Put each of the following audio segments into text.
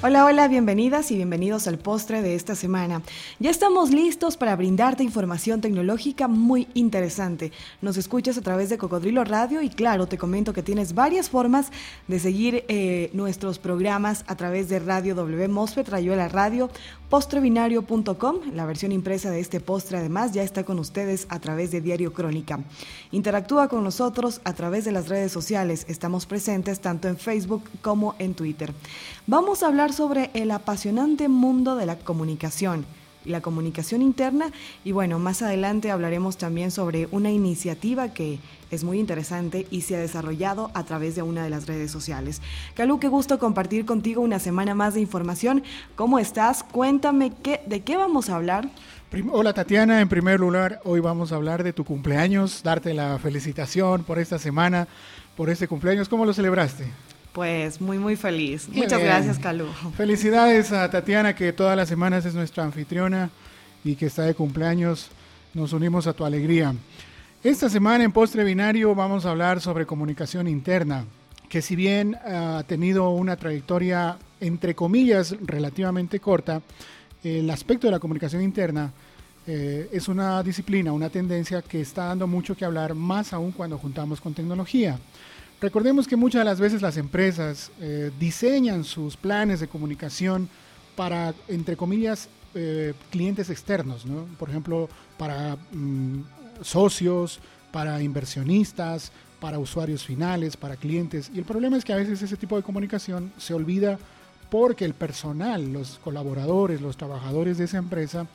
Hola, hola, bienvenidas y bienvenidos al postre de esta semana. Ya estamos listos para brindarte información tecnológica muy interesante. Nos escuchas a través de Cocodrilo Radio y claro, te comento que tienes varias formas de seguir eh, nuestros programas a través de Radio W Mosfet, Rayuela Radio, postrebinario.com. La versión impresa de este postre además ya está con ustedes a través de Diario Crónica. Interactúa con nosotros a través de las redes sociales. Estamos presentes tanto en Facebook como en Twitter. Vamos a hablar sobre el apasionante mundo de la comunicación la comunicación interna y bueno, más adelante hablaremos también sobre una iniciativa que es muy interesante y se ha desarrollado a través de una de las redes sociales. Calu, qué gusto compartir contigo una semana más de información. ¿Cómo estás? Cuéntame qué, de qué vamos a hablar. Hola Tatiana, en primer lugar, hoy vamos a hablar de tu cumpleaños, darte la felicitación por esta semana, por este cumpleaños. ¿Cómo lo celebraste? Pues muy, muy feliz. Muchas gracias, Calú. Felicidades a Tatiana, que todas las semanas es nuestra anfitriona y que está de cumpleaños. Nos unimos a tu alegría. Esta semana en Postre Binario vamos a hablar sobre comunicación interna, que si bien ha tenido una trayectoria, entre comillas, relativamente corta, el aspecto de la comunicación interna eh, es una disciplina, una tendencia que está dando mucho que hablar, más aún cuando juntamos con tecnología. Recordemos que muchas de las veces las empresas eh, diseñan sus planes de comunicación para, entre comillas, eh, clientes externos, ¿no? por ejemplo, para mm, socios, para inversionistas, para usuarios finales, para clientes. Y el problema es que a veces ese tipo de comunicación se olvida porque el personal, los colaboradores, los trabajadores de esa empresa,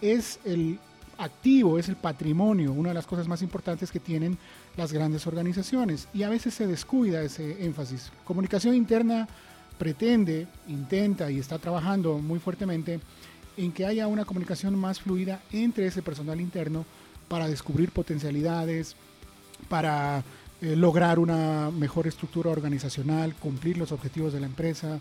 es el activo, es el patrimonio, una de las cosas más importantes que tienen las grandes organizaciones y a veces se descuida ese énfasis. Comunicación interna pretende, intenta y está trabajando muy fuertemente en que haya una comunicación más fluida entre ese personal interno para descubrir potencialidades, para eh, lograr una mejor estructura organizacional, cumplir los objetivos de la empresa.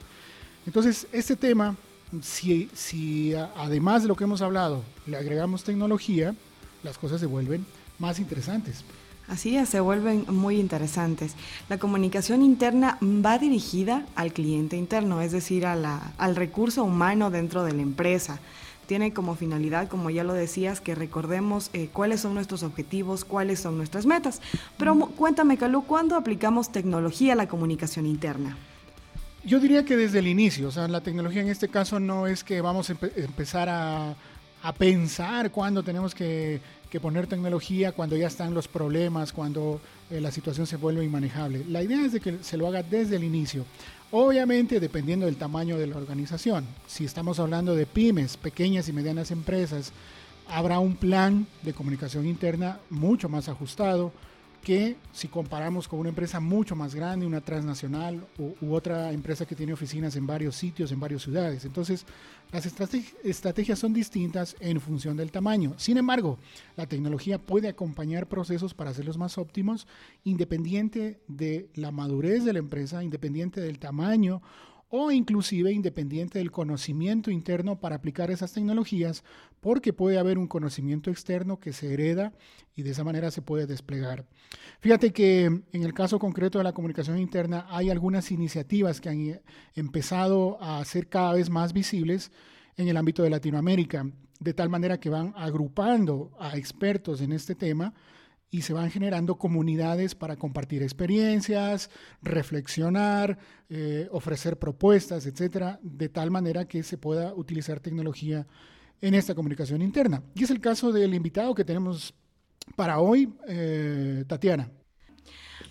Entonces, este tema, si, si además de lo que hemos hablado le agregamos tecnología, las cosas se vuelven más interesantes. Así es, se vuelven muy interesantes. La comunicación interna va dirigida al cliente interno, es decir, al recurso humano dentro de la empresa. Tiene como finalidad, como ya lo decías, que recordemos eh, cuáles son nuestros objetivos, cuáles son nuestras metas. Pero cuéntame, Calú, ¿cuándo aplicamos tecnología a la comunicación interna? Yo diría que desde el inicio, o sea, la tecnología en este caso no es que vamos a empezar a, pensar cuándo tenemos que que poner tecnología cuando ya están los problemas, cuando eh, la situación se vuelve inmanejable. La idea es de que se lo haga desde el inicio. Obviamente dependiendo del tamaño de la organización. Si estamos hablando de pymes, pequeñas y medianas empresas, habrá un plan de comunicación interna mucho más ajustado que si comparamos con una empresa mucho más grande, una transnacional u, otra empresa que tiene oficinas en varios sitios, en varias ciudades. Entonces, las estrategias son distintas en función del tamaño. Sin embargo, la tecnología puede acompañar procesos para hacerlos más óptimos, independiente de la madurez de la empresa, independiente del tamaño o inclusive independiente del conocimiento interno para aplicar esas tecnologías, porque puede haber un conocimiento externo que se hereda y de esa manera se puede desplegar. Fíjate que en el caso concreto de la comunicación interna hay algunas iniciativas que han empezado a ser cada vez más visibles en el ámbito de Latinoamérica, de tal manera que van agrupando a expertos en este tema y se van generando comunidades para compartir experiencias, reflexionar, eh, ofrecer propuestas, etcétera, de tal manera que se pueda utilizar tecnología en esta comunicación interna. Y es el caso del invitado que tenemos para hoy, eh, Tatiana.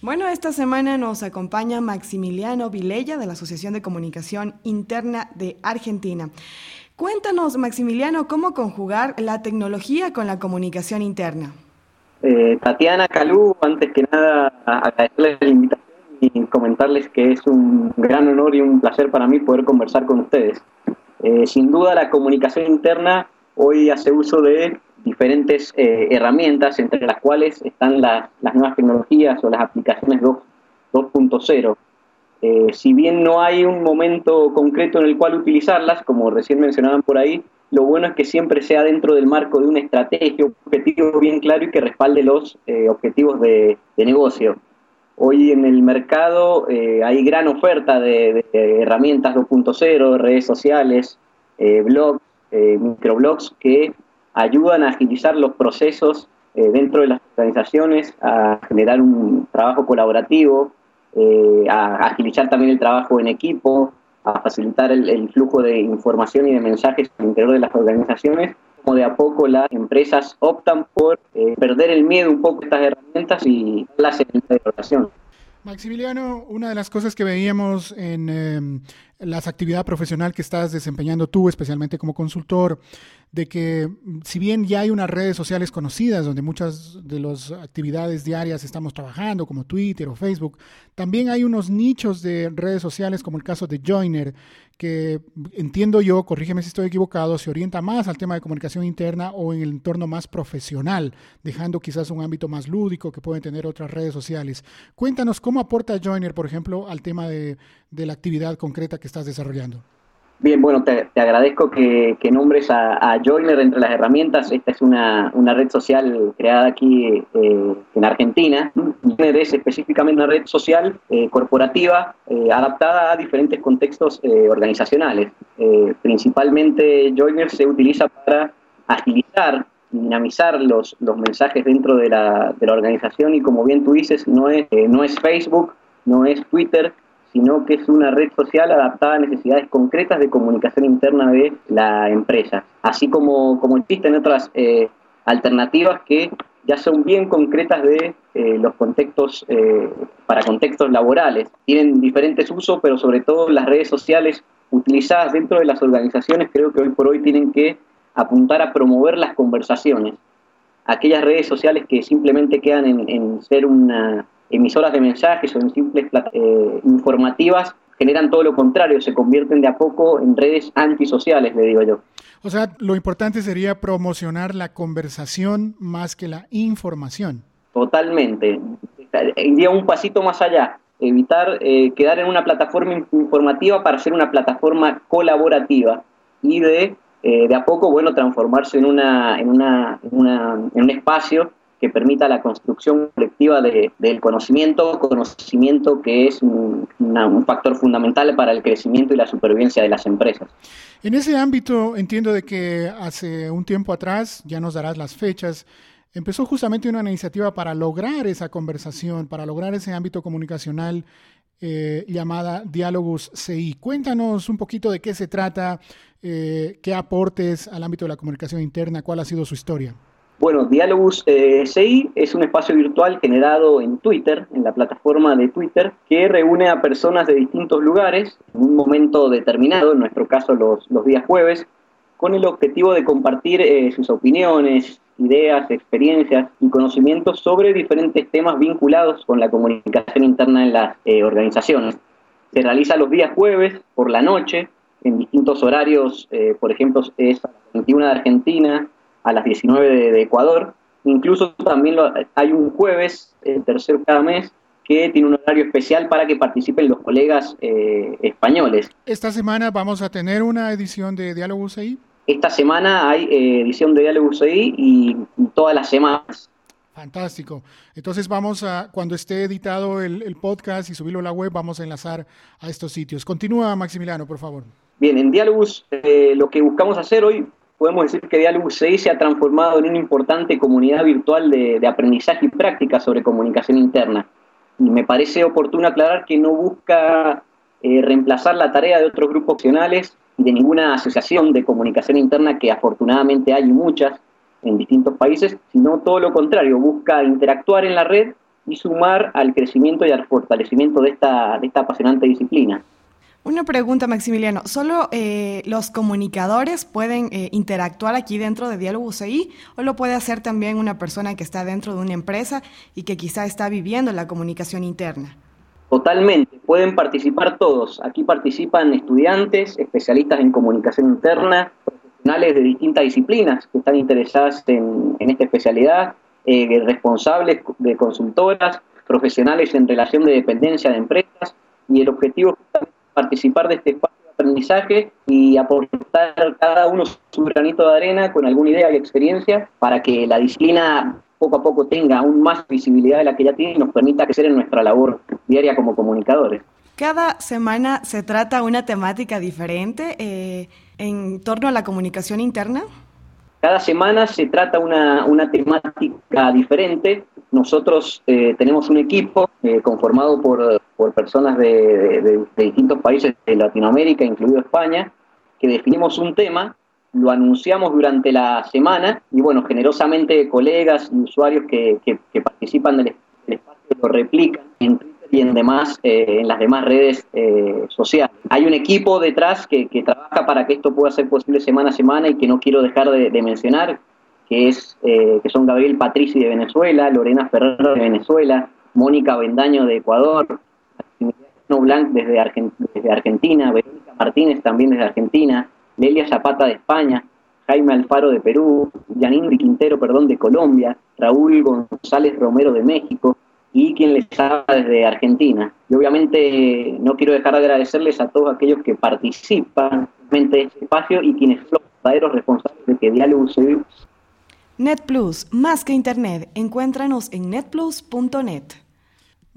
Bueno, esta semana nos acompaña Maximiliano Vilella de la Asociación de Comunicación Interna de Argentina. Cuéntanos, Maximiliano, cómo conjugar la tecnología con la comunicación interna. Eh, Tatiana Calú, antes que nada agradecerles la invitación y comentarles que es un gran honor y un placer para mí poder conversar con ustedes. Eh, sin duda la comunicación interna hoy hace uso de diferentes eh, herramientas, entre las cuales están las nuevas tecnologías o las aplicaciones 2.0. si bien no hay un momento concreto en el cual utilizarlas, como recién mencionaban por ahí, lo bueno es que siempre sea dentro del marco de una estrategia, un objetivo bien claro y que respalde los eh, objetivos de, negocio. Hoy en el mercado eh, hay gran oferta de, herramientas 2.0, redes sociales, eh, blogs, microblogs que ayudan a agilizar los procesos dentro de las organizaciones, a generar un trabajo colaborativo, a agilizar también el trabajo en equipo, a facilitar el, flujo de información y de mensajes al interior de las organizaciones como de a poco las empresas optan por perder el miedo un poco a estas herramientas y las de relación. Maximiliano, una de las cosas que veíamos en eh, la actividad profesional que estás desempeñando tú, especialmente como consultor, de que mm, si bien ya hay unas redes sociales conocidas donde muchas de las actividades diarias estamos trabajando, como Twitter o Facebook, también hay unos nichos de redes sociales como el caso de Joiner, que entiendo yo, corrígeme si estoy equivocado, se orienta más al tema de comunicación interna o en el entorno más profesional, dejando quizás un ámbito más lúdico que pueden tener otras redes sociales. Cuéntanos cómo aporta Joiner, por ejemplo, al tema de, de la actividad concreta que estás desarrollando. Bien, bueno, te, agradezco que, nombres a, Joiner entre las herramientas. Esta es una, red social creada aquí eh, en Argentina. Joiner es específicamente una red social eh, corporativa eh, adaptada a diferentes contextos organizacionales. principalmente Joiner se utiliza para agilizar dinamizar los, los mensajes dentro de la, de la organización y como bien tú dices, no es, no es Facebook, no es Twitter, sino que es una red social adaptada a necesidades concretas de comunicación interna de la empresa, así como, como existen otras eh, alternativas que ya son bien concretas de eh, los contextos, eh, para contextos laborales. Tienen diferentes usos, pero sobre todo las redes sociales utilizadas dentro de las organizaciones creo que hoy por hoy tienen que apuntar a promover las conversaciones. Aquellas redes sociales que simplemente quedan en ser una emisoras de mensajes o en simples eh, informativas generan todo lo contrario, se convierten de a poco en redes antisociales, le digo yo. O sea, lo importante sería promocionar la conversación más que la información. Totalmente. Iría un pasito más allá, evitar eh, quedar en una plataforma informativa para ser una plataforma colaborativa y de, eh, de a poco, bueno, transformarse en, una, en, una, en, una, en un espacio que permita la construcción colectiva del conocimiento, conocimiento que es un, factor fundamental para el crecimiento y la supervivencia de las empresas. En ese ámbito entiendo de que hace un tiempo atrás, ya nos darás las fechas, empezó justamente una iniciativa para lograr esa conversación, para lograr ese ámbito comunicacional eh, llamada Diálogos CI. Cuéntanos un poquito de qué se trata, eh, qué aportes al ámbito de la comunicación interna, cuál ha sido su historia. Bueno, Dialogus eh, CI es un espacio virtual generado en Twitter, en la plataforma de Twitter, que reúne a personas de distintos lugares en un momento determinado, en nuestro caso los, los días jueves, con el objetivo de compartir eh, sus opiniones, ideas, experiencias y conocimientos sobre diferentes temas vinculados con la comunicación interna en las eh, organizaciones. Se realiza los días jueves por la noche, en distintos horarios, por ejemplo, es a las 21 de Argentina, a las 19 de, Ecuador. Incluso también hay un jueves, el tercero cada mes, que tiene un horario especial para que participen los colegas eh, españoles. ¿Esta semana vamos a tener una edición de Diálogos ahí? Esta semana hay eh, edición de Diálogos ahí y, todas las semanas. Fantástico. Entonces vamos a, cuando esté editado el, podcast y subirlo a la web, vamos a enlazar a estos sitios. Continúa, Maximiliano, por favor. Bien, en Diálogos eh, lo que buscamos hacer hoy podemos decir que Diálogo CI se ha transformado en una importante comunidad virtual de, aprendizaje y práctica sobre comunicación interna. Y me parece oportuno aclarar que no busca eh, reemplazar la tarea de otros grupos opcionales y de ninguna asociación de comunicación interna que afortunadamente hay muchas en distintos países, sino todo lo contrario, busca interactuar en la red y sumar al crecimiento y al fortalecimiento de esta, de esta apasionante disciplina. Una pregunta, Maximiliano. ¿Solo eh, los comunicadores pueden eh, interactuar aquí dentro de Diálogo UCI o lo puede hacer también una persona que está dentro de una empresa y que quizá está viviendo la comunicación interna? Totalmente, pueden participar todos. Aquí participan estudiantes, especialistas en comunicación interna, profesionales de distintas disciplinas que están interesadas en, esta especialidad, eh, responsables de consultoras, profesionales en relación de dependencia de empresas y el objetivo participar de este espacio de aprendizaje y aportar cada uno su granito de arena con alguna idea y experiencia para que la disciplina poco a poco tenga aún más visibilidad de la que ya tiene y nos permita crecer en nuestra labor diaria como comunicadores. Cada semana se trata una temática diferente eh, en torno a la comunicación interna. Cada semana se trata una, una temática diferente. Nosotros eh, tenemos un equipo eh, conformado por, por personas de, de, distintos países de Latinoamérica, incluido España, que definimos un tema, lo anunciamos durante la semana y bueno, generosamente colegas y usuarios que, que, participan del, espacio lo replican y en, demás, eh, en las demás redes sociales. Hay un equipo detrás que, que trabaja para que esto pueda ser posible semana a semana y que no quiero dejar de, mencionar, que, es, eh, que son Gabriel Patrici de Venezuela, Lorena Ferrer de Venezuela, Mónica Bendaño de Ecuador, Desde Argentina, Verónica Martínez también desde Argentina, Lelia Zapata de España, Jaime Alfaro de Perú, Janine Quintero, perdón, de Colombia, Raúl González Romero de México, y quien les habla desde Argentina. Y obviamente no quiero dejar de agradecerles a todos aquellos que participan en este espacio y quienes son los verdaderos responsables de que Diálogo se NetPlus, más que Internet, encuéntranos en netplus.net.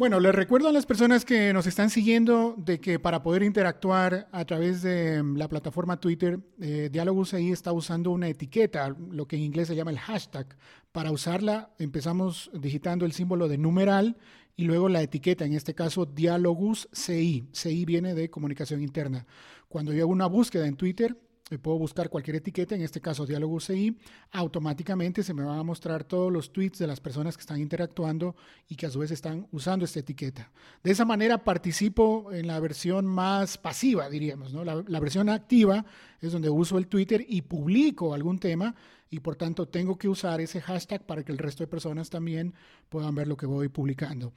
Bueno, les recuerdo a las personas que nos están siguiendo de que para poder interactuar a través de mm, la plataforma Twitter, eh, Diálogos está usando una etiqueta, lo que en inglés se llama el hashtag. Para usarla empezamos digitando el símbolo de numeral y luego la etiqueta, en este caso Diálogos CI. CI viene de comunicación interna. Cuando yo hago una búsqueda en Twitter, puedo buscar cualquier etiqueta, en este caso Diálogo CI, automáticamente se me van a mostrar todos los tweets de las personas que están interactuando y que a su vez están usando esta etiqueta. De esa manera participo en la versión más pasiva, diríamos. ¿no? La versión activa es donde uso el Twitter y publico algún tema y por tanto tengo que usar ese hashtag para que el resto de personas también puedan ver lo que voy publicando.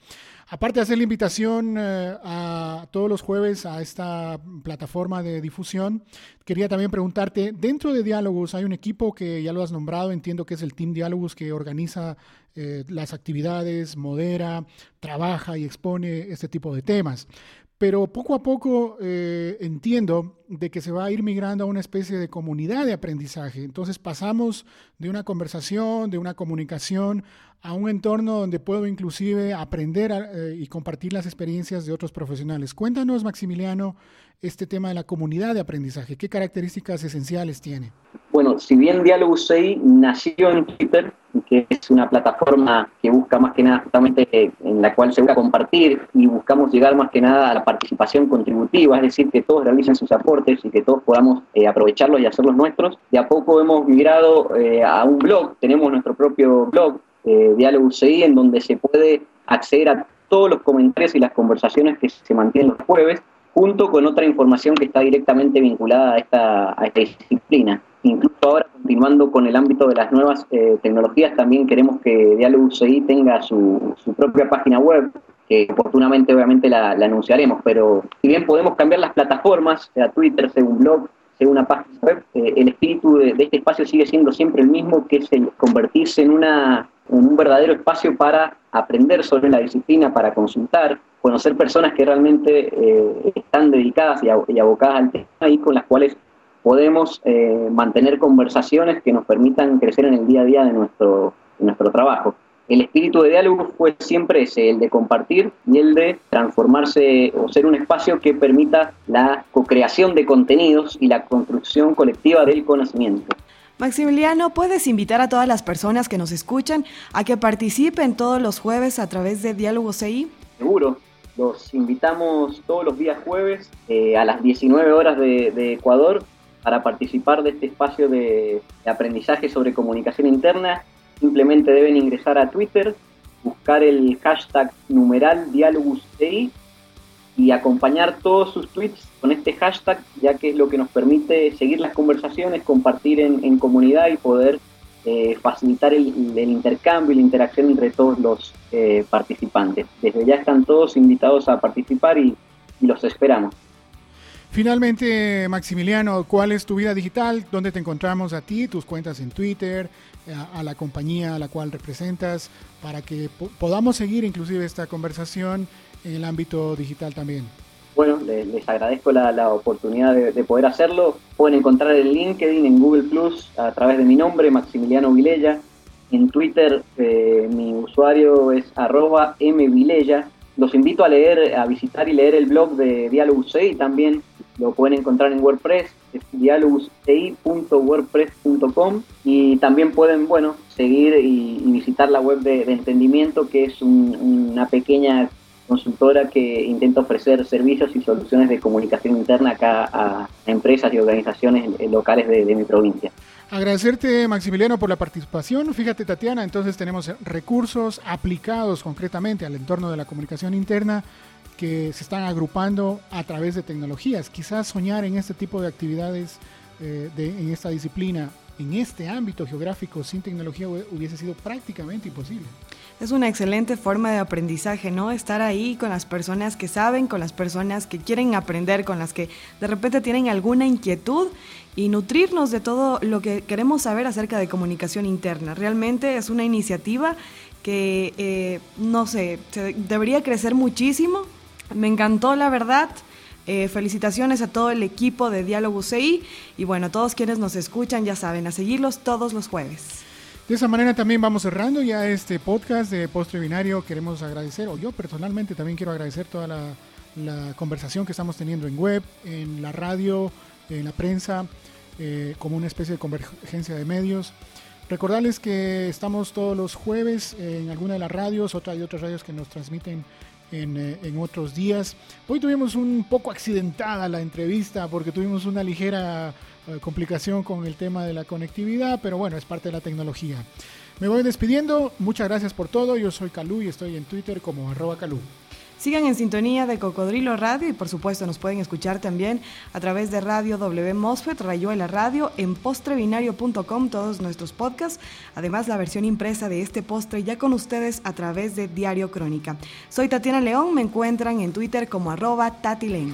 Aparte de hacer la invitación eh, a todos los jueves a esta plataforma de difusión, quería también preguntarte, dentro de Diálogos hay un equipo que ya lo has nombrado, entiendo que es el Team Diálogos que organiza eh, las actividades, modera, trabaja y expone este tipo de temas. Pero poco a poco eh, entiendo de que se va a ir migrando a una especie de comunidad de aprendizaje. Entonces pasamos de una conversación, de una comunicación, a un entorno donde puedo inclusive aprender eh, y compartir las experiencias de otros profesionales. Cuéntanos, Maximiliano, este tema de la comunidad de aprendizaje. ¿Qué características esenciales tiene? Bueno, si bien Diálogo UCI nació en Twitter, que es una plataforma que busca más que nada justamente en la cual se busca compartir y buscamos llegar más que nada a la participación contributiva, es decir, que todos realicen sus aportes y que todos podamos eh, aprovecharlos y hacerlos nuestros. De a poco hemos migrado eh, a un blog, tenemos nuestro propio blog, eh, Diálogo UCI, en donde se puede acceder a todos los comentarios y las conversaciones que se mantienen los jueves, junto con otra información que está directamente vinculada a esta, a disciplina. Incluso ahora, continuando con el ámbito de las nuevas eh, tecnologías, también queremos que Diálogo UCI tenga su, su, propia página web, que oportunamente obviamente la, anunciaremos, pero si bien podemos cambiar las plataformas, sea Twitter, sea un blog, sea una página web, eh, el espíritu de, de, este espacio sigue siendo siempre el mismo, que es el convertirse en una un verdadero espacio para aprender sobre la disciplina, para consultar, conocer personas que realmente eh, están dedicadas y, abocadas al tema y con las cuales podemos eh, mantener conversaciones que nos permitan crecer en el día a día de nuestro, nuestro trabajo. El espíritu de diálogo fue siempre ese, el de compartir y el de transformarse o ser un espacio que permita la co-creación de contenidos y la construcción colectiva del conocimiento. Maximiliano, ¿puedes invitar a todas las personas que nos escuchan a que participen todos los jueves a través de Diálogo CI? Seguro, los invitamos todos los días jueves eh, a las 19 horas de, Ecuador para participar de este espacio de, aprendizaje sobre comunicación interna. Simplemente deben ingresar a Twitter, buscar el hashtag numeral CI y acompañar todos sus tweets con este hashtag, ya que es lo que nos permite seguir las conversaciones, compartir en, comunidad y poder eh, facilitar el, intercambio y la interacción entre todos los eh, participantes. Desde ya están todos invitados a participar y, los esperamos. Finalmente, Maximiliano, ¿cuál es tu vida digital? ¿Dónde te encontramos a ti, tus cuentas en Twitter, a, la compañía a la cual representas, para que podamos seguir inclusive esta conversación en el ámbito digital también. Bueno, les, agradezco la, oportunidad de, poder hacerlo. Pueden encontrar el LinkedIn, en Google Plus, a través de mi nombre, Maximiliano Vilella. En Twitter, eh, mi usuario es arroba mvilella. Los invito a leer, a visitar y leer el blog de Dialogus CI, también lo pueden encontrar en WordPress, es dialogusci.wordpress.com y también pueden, bueno, seguir y, visitar la web de, Entendimiento, que es una pequeña consultora que intenta ofrecer servicios y soluciones de comunicación interna acá a empresas y organizaciones locales de, mi provincia. Agradecerte, Maximiliano, por la participación. Fíjate, Tatiana, entonces tenemos recursos aplicados concretamente al entorno de la comunicación interna que se están agrupando a través de tecnologías. Quizás soñar en este tipo de actividades, eh, en esta disciplina, en este ámbito geográfico sin tecnología hubiese sido prácticamente imposible. Es una excelente forma de aprendizaje, ¿no? Estar ahí con las personas que saben, con las personas que quieren aprender, con las que de repente tienen alguna inquietud y nutrirnos de todo lo que queremos saber acerca de comunicación interna. Realmente es una iniciativa que, eh, no sé, debería crecer muchísimo. Me encantó, la verdad. Eh, felicitaciones a todo el equipo de Diálogo CI y bueno, todos quienes nos escuchan ya saben, a seguirlos todos los jueves. De esa manera también vamos cerrando ya este podcast de Postre Binario. Queremos agradecer, o yo personalmente también quiero agradecer toda la, conversación que estamos teniendo en web, en la radio, en la prensa, eh, como una especie de convergencia de medios. Recordarles que estamos todos los jueves en alguna de las radios, otra hay otras radios que nos transmiten en, eh, en, otros días. Hoy tuvimos un poco accidentada la entrevista porque tuvimos una ligera complicación con el tema de la conectividad, pero bueno, es parte de la tecnología. Me voy despidiendo, muchas gracias por todo, yo soy Calú y estoy en Twitter como arroba Calú. Sigan en sintonía de Cocodrilo Radio y por supuesto nos pueden escuchar también a través de Radio W Mosfet, Rayuela Radio, en postrebinario.com todos nuestros podcasts, además la versión impresa de este postre ya con ustedes a través de Diario Crónica. Soy Tatiana León, me encuentran en Twitter como arroba Tatilene.